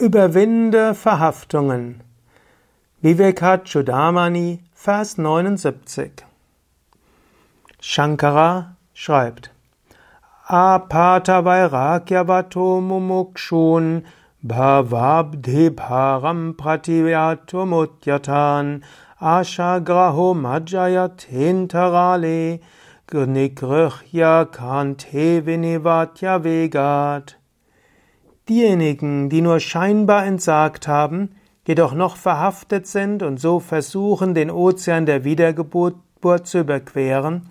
Überwinde Verhaftungen. Vivekachudamani, Vers 79. Shankara schreibt: Apata Vairagyavato mumukshun bhavabdhi bharam prativyatumudhyatan ashagraho majayat hintarale gnigrihya kante vinivatya vegat Diejenigen, die nur scheinbar entsagt haben, jedoch noch verhaftet sind und so versuchen, den Ozean der Wiedergeburt zu überqueren,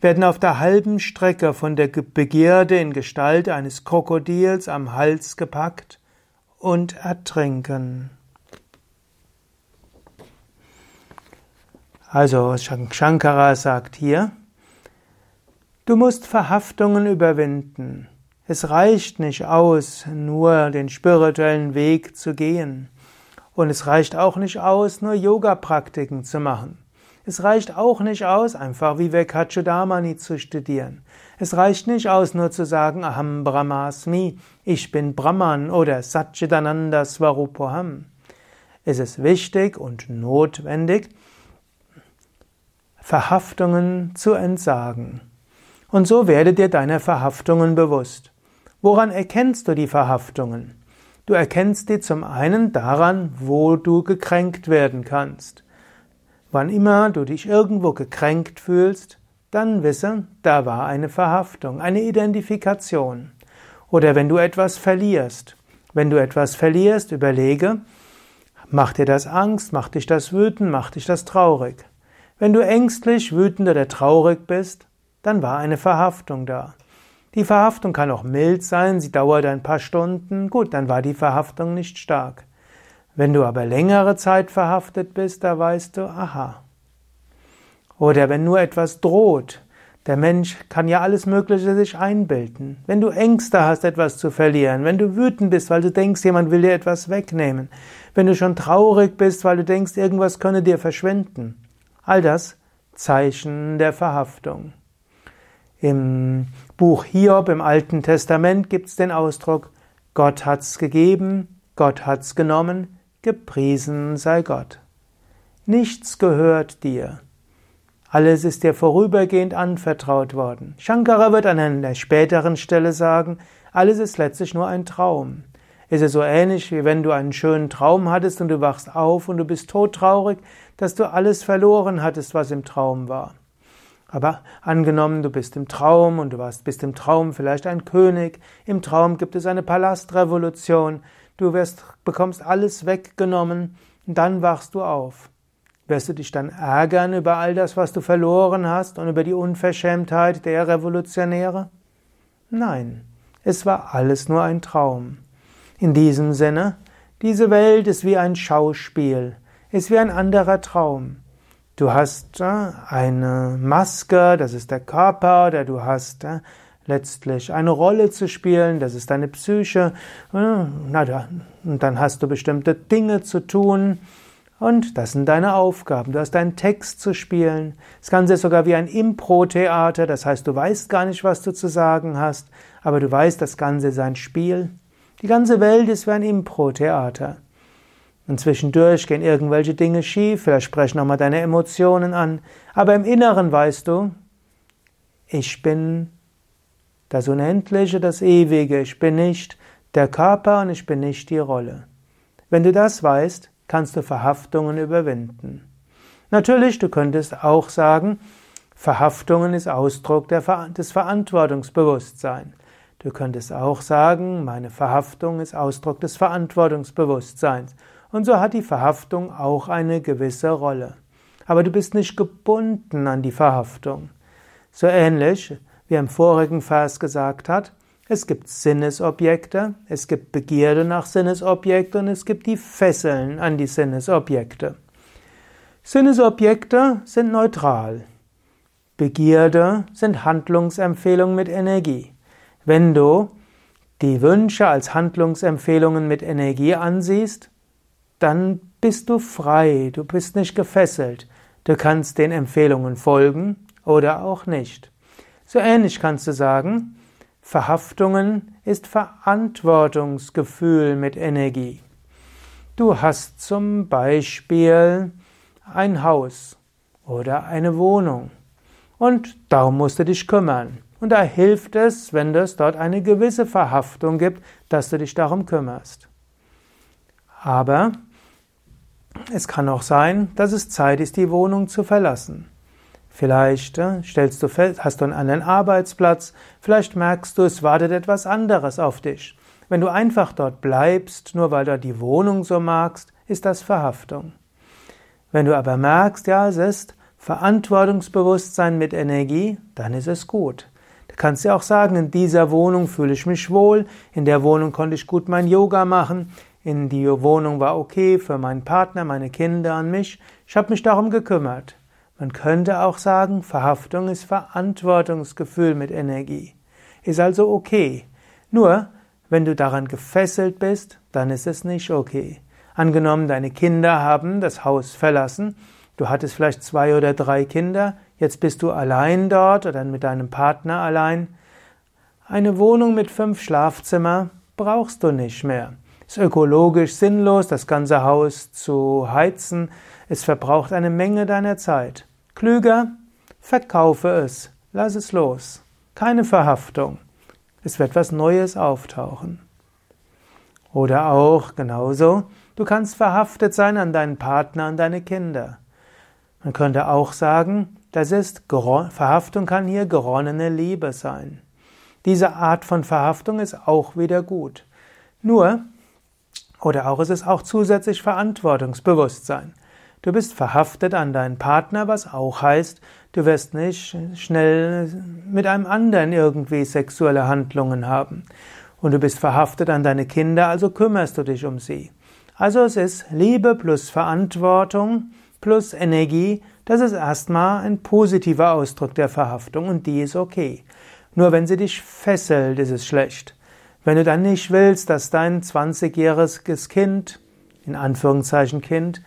werden auf der halben Strecke von der Begierde in Gestalt eines Krokodils am Hals gepackt und ertrinken. Also Shankara sagt hier, du musst Verhaftungen überwinden. Es reicht nicht aus, nur den spirituellen Weg zu gehen. Und es reicht auch nicht aus, nur Yoga-Praktiken zu machen. Es reicht auch nicht aus, einfach wie Vivekachudamani zu studieren. Es reicht nicht aus, nur zu sagen, Aham Brahmasmi, ich bin Brahman oder Satchitananda Svarupoham. Es ist wichtig und notwendig, Verhaftungen zu entsagen. Und so werde dir deiner Verhaftungen bewusst. Woran erkennst du die Verhaftungen? Du erkennst die zum einen daran, wo du gekränkt werden kannst. Wann immer du dich irgendwo gekränkt fühlst, dann wisse, da war eine Verhaftung, eine Identifikation. Oder wenn du etwas verlierst. Wenn du etwas verlierst, überlege, macht dir das Angst, macht dich das wütend, macht dich das traurig. Wenn du ängstlich, wütend oder traurig bist, dann war eine Verhaftung da. Die Verhaftung kann auch mild sein, sie dauert ein paar Stunden, gut, dann war die Verhaftung nicht stark. Wenn du aber längere Zeit verhaftet bist, da weißt du, aha. Oder wenn nur etwas droht, der Mensch kann ja alles Mögliche sich einbilden. Wenn du Ängste hast, etwas zu verlieren, wenn du wütend bist, weil du denkst, jemand will dir etwas wegnehmen, wenn du schon traurig bist, weil du denkst, irgendwas könne dir verschwinden. All das Zeichen der Verhaftung. Im Buch Hiob im Alten Testament gibt es den Ausdruck Gott hat's gegeben, Gott hat's genommen, gepriesen sei Gott. Nichts gehört dir. Alles ist dir vorübergehend anvertraut worden. Shankara wird an einer späteren Stelle sagen, alles ist letztlich nur ein Traum. Es ist so ähnlich, wie wenn du einen schönen Traum hattest und du wachst auf und du bist todtraurig, dass du alles verloren hattest, was im Traum war. Aber angenommen, du bist im Traum und du warst, bist im Traum vielleicht ein König, im Traum gibt es eine Palastrevolution, du wirst, bekommst alles weggenommen und dann wachst du auf. Wirst du dich dann ärgern über all das, was du verloren hast und über die Unverschämtheit der Revolutionäre? Nein, es war alles nur ein Traum. In diesem Sinne, diese Welt ist wie ein Schauspiel, ist wie ein anderer Traum. Du hast äh, eine Maske, das ist der Körper, oder du hast äh, letztlich eine Rolle zu spielen, das ist deine Psyche. Äh, und dann hast du bestimmte Dinge zu tun. Und das sind deine Aufgaben. Du hast deinen Text zu spielen. Das Ganze ist sogar wie ein Impro-Theater. Das heißt, du weißt gar nicht, was du zu sagen hast, aber du weißt, das Ganze ist ein Spiel. Die ganze Welt ist wie ein Impro-Theater. Und zwischendurch gehen irgendwelche Dinge schief, vielleicht sprechen nochmal deine Emotionen an. Aber im Inneren weißt du, ich bin das Unendliche, das Ewige, ich bin nicht der Körper und ich bin nicht die Rolle. Wenn du das weißt, kannst du Verhaftungen überwinden. Natürlich, du könntest auch sagen, Verhaftungen ist Ausdruck des Verantwortungsbewusstseins. Du könntest auch sagen, meine Verhaftung ist Ausdruck des Verantwortungsbewusstseins. Und so hat die Verhaftung auch eine gewisse Rolle. Aber du bist nicht gebunden an die Verhaftung. So ähnlich, wie er im vorigen Vers gesagt hat, es gibt Sinnesobjekte, es gibt Begierde nach Sinnesobjekten und es gibt die Fesseln an die Sinnesobjekte. Sinnesobjekte sind neutral. Begierde sind Handlungsempfehlungen mit Energie. Wenn du die Wünsche als Handlungsempfehlungen mit Energie ansiehst, dann bist du frei, du bist nicht gefesselt. Du kannst den Empfehlungen folgen oder auch nicht. So ähnlich kannst du sagen, Verhaftungen ist Verantwortungsgefühl mit Energie. Du hast zum Beispiel ein Haus oder eine Wohnung und darum musst du dich kümmern. Und da hilft es, wenn es dort eine gewisse Verhaftung gibt, dass du dich darum kümmerst. Aber es kann auch sein, dass es Zeit ist, die Wohnung zu verlassen. Vielleicht äh, stellst du fest, hast du einen anderen Arbeitsplatz, vielleicht merkst du, es wartet etwas anderes auf dich. Wenn du einfach dort bleibst, nur weil du die Wohnung so magst, ist das Verhaftung. Wenn du aber merkst, ja, es ist Verantwortungsbewusstsein mit Energie, dann ist es gut. Du kannst dir auch sagen, in dieser Wohnung fühle ich mich wohl, in der Wohnung konnte ich gut mein Yoga machen, in die Wohnung war okay für meinen Partner, meine Kinder und mich, ich habe mich darum gekümmert. Man könnte auch sagen, Verhaftung ist Verantwortungsgefühl mit Energie. Ist also okay. Nur, wenn du daran gefesselt bist, dann ist es nicht okay. Angenommen, deine Kinder haben das Haus verlassen, du hattest vielleicht zwei oder drei Kinder, jetzt bist du allein dort oder mit deinem Partner allein. Eine Wohnung mit fünf Schlafzimmer brauchst du nicht mehr. Ist ökologisch sinnlos, das ganze Haus zu heizen. Es verbraucht eine Menge deiner Zeit. Klüger, verkaufe es, lass es los. Keine Verhaftung. Es wird was Neues auftauchen. Oder auch genauso, du kannst verhaftet sein an deinen Partner, an deine Kinder. Man könnte auch sagen, das ist Verhaftung kann hier geronnene Liebe sein. Diese Art von Verhaftung ist auch wieder gut. Nur, oder auch ist es auch zusätzlich Verantwortungsbewusstsein. Du bist verhaftet an deinen Partner, was auch heißt, du wirst nicht schnell mit einem anderen irgendwie sexuelle Handlungen haben. Und du bist verhaftet an deine Kinder, also kümmerst du dich um sie. Also es ist Liebe plus Verantwortung plus Energie, das ist erstmal ein positiver Ausdruck der Verhaftung und die ist okay. Nur wenn sie dich fesselt, ist es schlecht. Wenn du dann nicht willst, dass dein 20-jähriges Kind, in Anführungszeichen Kind,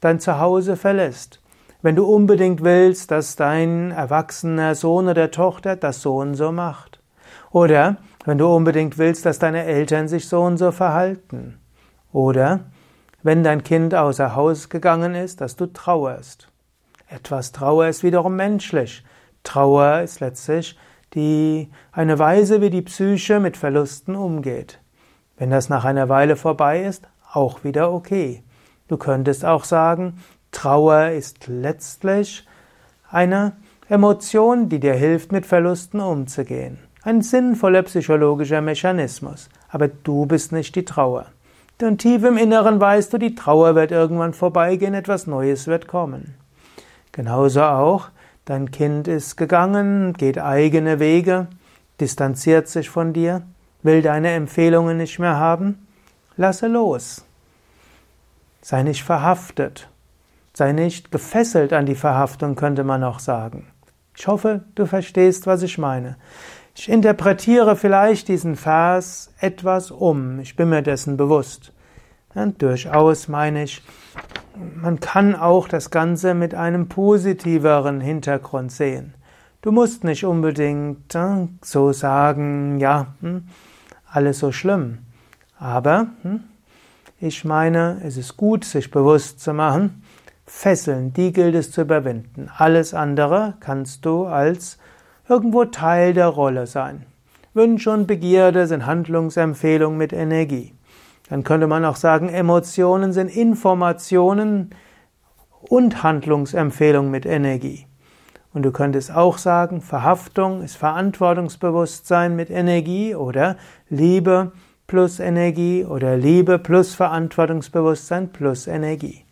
dein Zuhause verlässt. Wenn du unbedingt willst, dass dein erwachsener Sohn oder Tochter das so und so macht. Oder wenn du unbedingt willst, dass deine Eltern sich so und so verhalten. Oder wenn dein Kind außer Haus gegangen ist, dass du trauerst. Etwas Trauer ist wiederum menschlich. Trauer ist letztlich die, eine Weise, wie die Psyche mit Verlusten umgeht. Wenn das nach einer Weile vorbei ist, auch wieder okay. Du könntest auch sagen, Trauer ist letztlich eine Emotion, die dir hilft, mit Verlusten umzugehen. Ein sinnvoller psychologischer Mechanismus. Aber du bist nicht die Trauer. Denn tief im Inneren weißt du, die Trauer wird irgendwann vorbeigehen, etwas Neues wird kommen. Genauso auch, dein Kind ist gegangen, geht eigene Wege, distanziert sich von dir, will deine Empfehlungen nicht mehr haben. Lasse los. Sei nicht verhaftet. Sei nicht gefesselt an die Verhaftung, könnte man auch sagen. Ich hoffe, du verstehst, was ich meine. Ich interpretiere vielleicht diesen Vers etwas um. Ich bin mir dessen bewusst. Ja, durchaus meine ich, man kann auch das Ganze mit einem positiveren Hintergrund sehen. Du musst nicht unbedingt äh, so sagen, ja, hm, alles so schlimm. Aber hm, ich meine, es ist gut, sich bewusst zu machen, Fesseln, die gilt es zu überwinden. Alles andere kannst du als irgendwo Teil der Rolle sein. Wünsche und Begierde sind Handlungsempfehlungen mit Energie. Dann könnte man auch sagen, Emotionen sind Informationen und Handlungsempfehlungen mit Energie. Und du könntest auch sagen, Verhaftung ist Verantwortungsbewusstsein mit Energie oder Liebe plus Energie oder Liebe plus Verantwortungsbewusstsein plus Energie.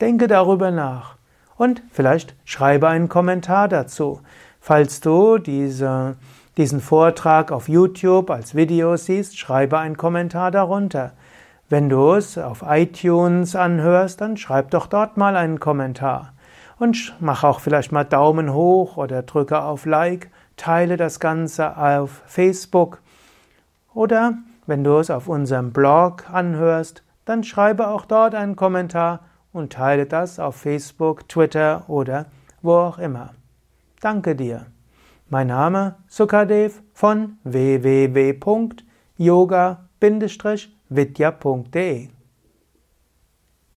Denke darüber nach und vielleicht schreibe einen Kommentar dazu. Falls du diese, diesen Vortrag auf YouTube als Video siehst, schreibe einen Kommentar darunter. Wenn du es auf iTunes anhörst, dann schreib doch dort mal einen Kommentar. Und mach auch vielleicht mal Daumen hoch oder drücke auf Like, teile das Ganze auf Facebook oder wenn du es auf unserem Blog anhörst, dann schreibe auch dort einen Kommentar und teile das auf Facebook, Twitter oder wo auch immer. Danke dir. Mein Name Sukadev von www.yoga-vidya.de